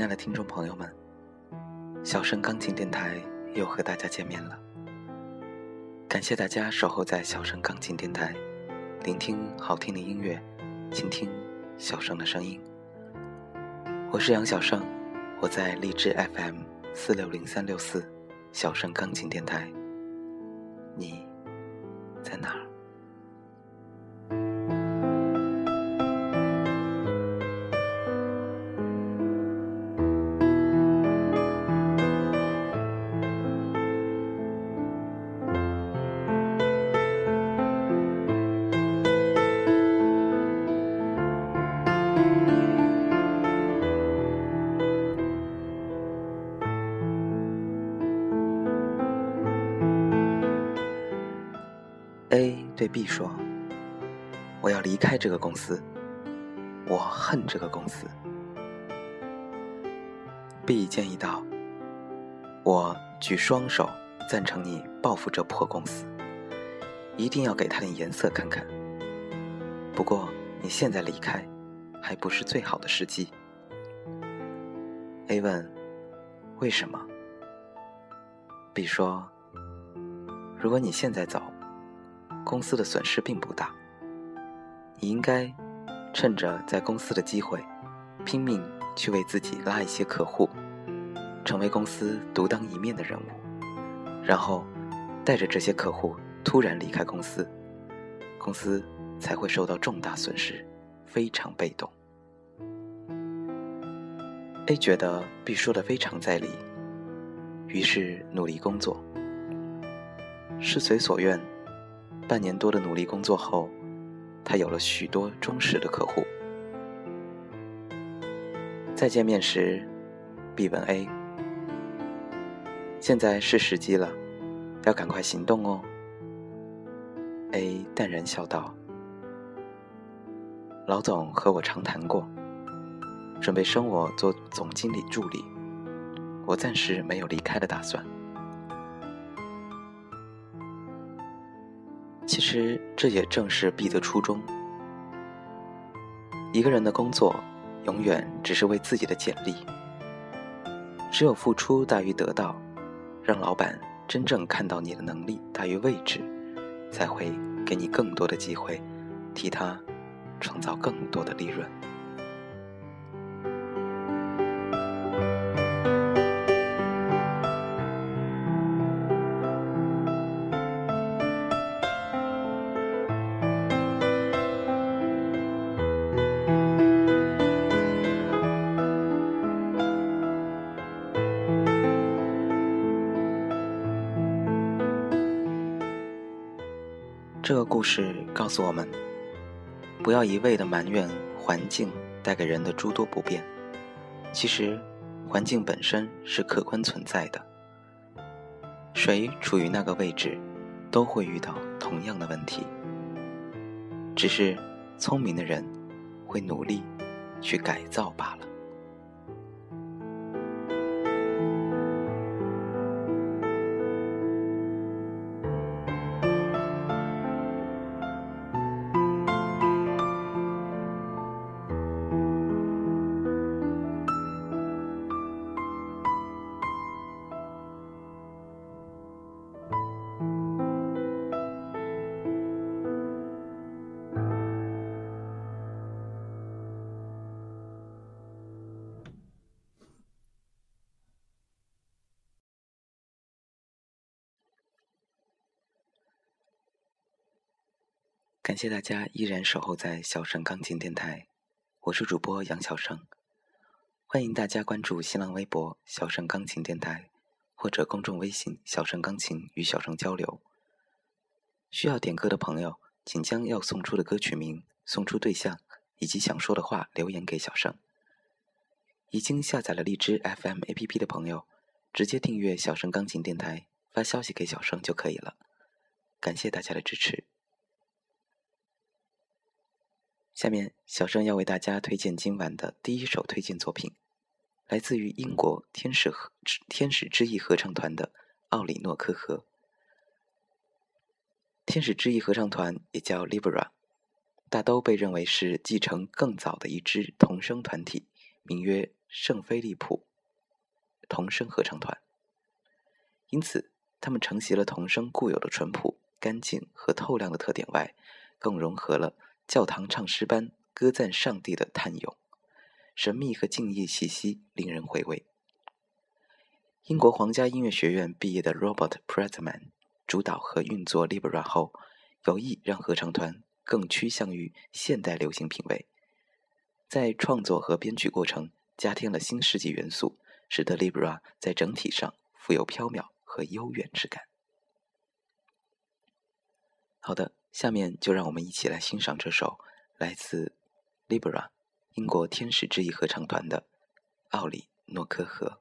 亲爱的听众朋友们，小声钢琴电台又和大家见面了。感谢大家守候在小声钢琴电台，聆听好听的音乐，倾听小声的声音。我是杨小胜，我在荔枝 FM 四六零三六四小声钢琴电台。你在哪儿对 B 说：“我要离开这个公司，我恨这个公司。”B 建议道：“我举双手赞成你报复这破公司，一定要给他点颜色看看。不过你现在离开，还不是最好的时机。”A 问：“为什么？”B 说：“如果你现在走。”公司的损失并不大，你应该趁着在公司的机会，拼命去为自己拉一些客户，成为公司独当一面的人物，然后带着这些客户突然离开公司，公司才会受到重大损失，非常被动。A 觉得 B 说的非常在理，于是努力工作，事随所愿。半年多的努力工作后，他有了许多忠实的客户。再见面时，B 问 A：“ 现在是时机了，要赶快行动哦。”A 淡然笑道：“老总和我长谈过，准备升我做总经理助理，我暂时没有离开的打算。”其实这也正是 B 的初衷。一个人的工作，永远只是为自己的简历。只有付出大于得到，让老板真正看到你的能力大于位置，才会给你更多的机会，替他创造更多的利润。这个故事告诉我们：不要一味的埋怨环境带给人的诸多不便。其实，环境本身是客观存在的。谁处于那个位置，都会遇到同样的问题。只是聪明的人会努力去改造罢了。感谢大家依然守候在小盛钢琴电台，我是主播杨小盛，欢迎大家关注新浪微博“小盛钢琴电台”或者公众微信“小盛钢琴”与小盛交流。需要点歌的朋友，请将要送出的歌曲名、送出对象以及想说的话留言给小盛。已经下载了荔枝 FM APP 的朋友，直接订阅小盛钢琴电台，发消息给小盛就可以了。感谢大家的支持。下面，小生要为大家推荐今晚的第一首推荐作品，来自于英国天使合天使之翼合唱团的奥里诺科河。天使之翼合唱团也叫 Libra，大都被认为是继承更早的一支童声团体名曰圣菲利普童声合唱团。因此，他们承袭了童声固有的淳朴、干净和透亮的特点外，更融合了教堂唱诗班歌赞上帝的叹咏，神秘和敬意气息令人回味。英国皇家音乐学院毕业的 Robert Pretman 主导和运作 Libra 后，有意让合唱团更趋向于现代流行品味，在创作和编曲过程加添了新世纪元素，使得 Libra 在整体上富有飘渺和悠远之感。好的，下面就让我们一起来欣赏这首来自 Libra 英国天使之翼合唱团的《奥里诺科河》。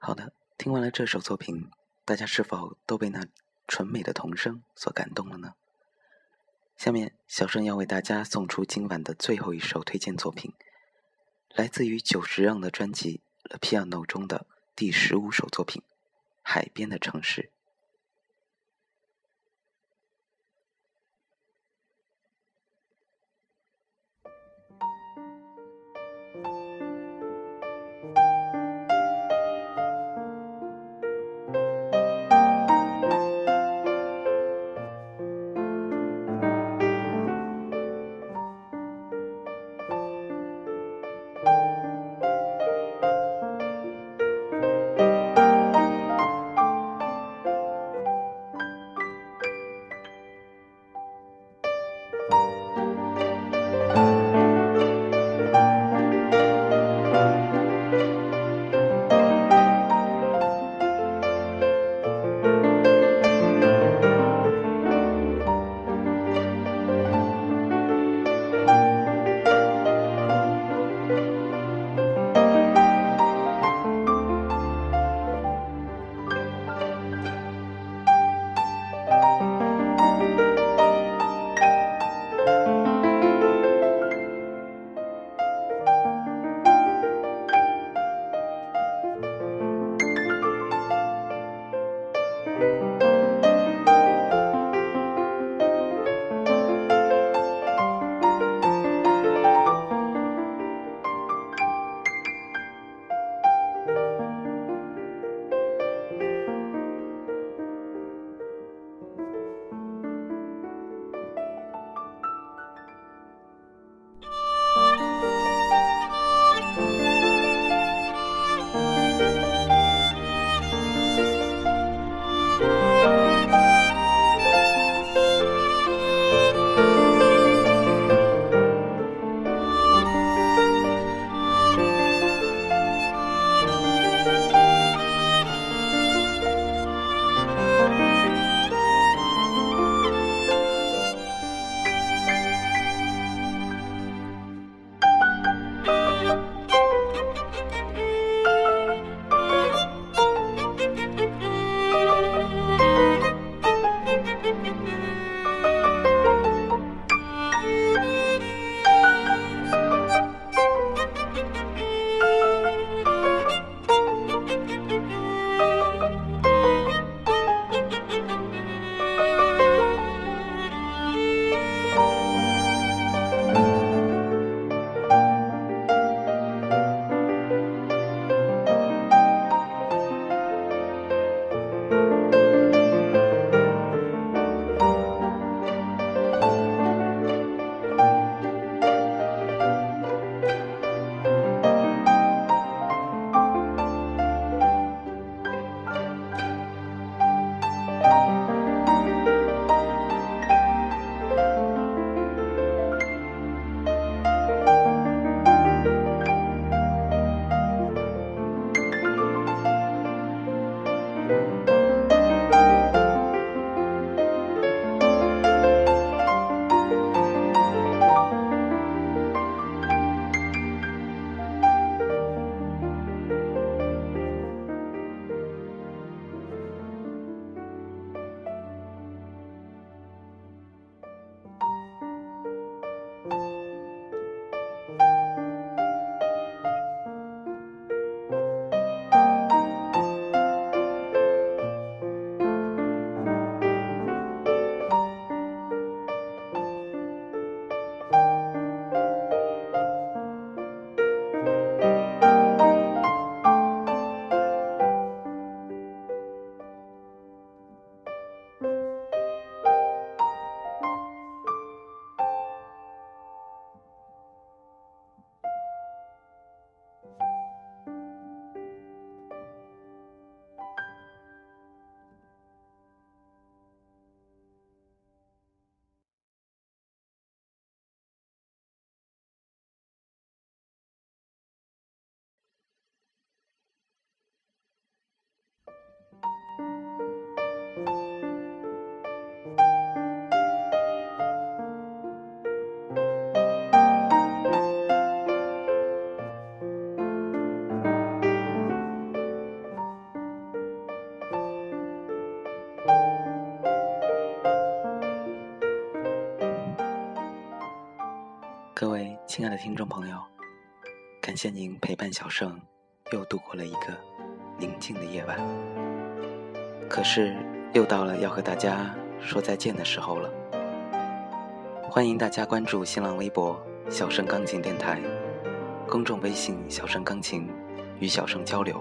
好的，听完了这首作品，大家是否都被那纯美的童声所感动了呢？下面，小盛要为大家送出今晚的最后一首推荐作品，来自于久石让的专辑《The Piano》中的第十五首作品《海边的城市》。听众朋友，感谢您陪伴小盛又度过了一个宁静的夜晚。可是又到了要和大家说再见的时候了。欢迎大家关注新浪微博“小盛钢琴电台”，公众微信“小盛钢琴”，与小盛交流，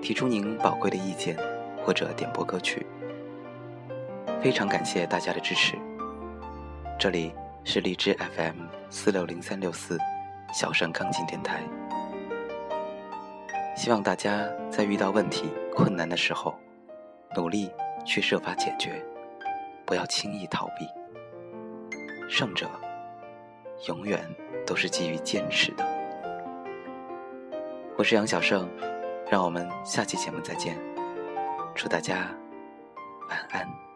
提出您宝贵的意见或者点播歌曲。非常感谢大家的支持。这里是荔枝 FM 四六零三六四小盛钢琴电台。希望大家在遇到问题、困难的时候，努力去设法解决，不要轻易逃避。胜者永远都是基于坚持的。我是杨小盛，让我们下期节目再见。祝大家晚安。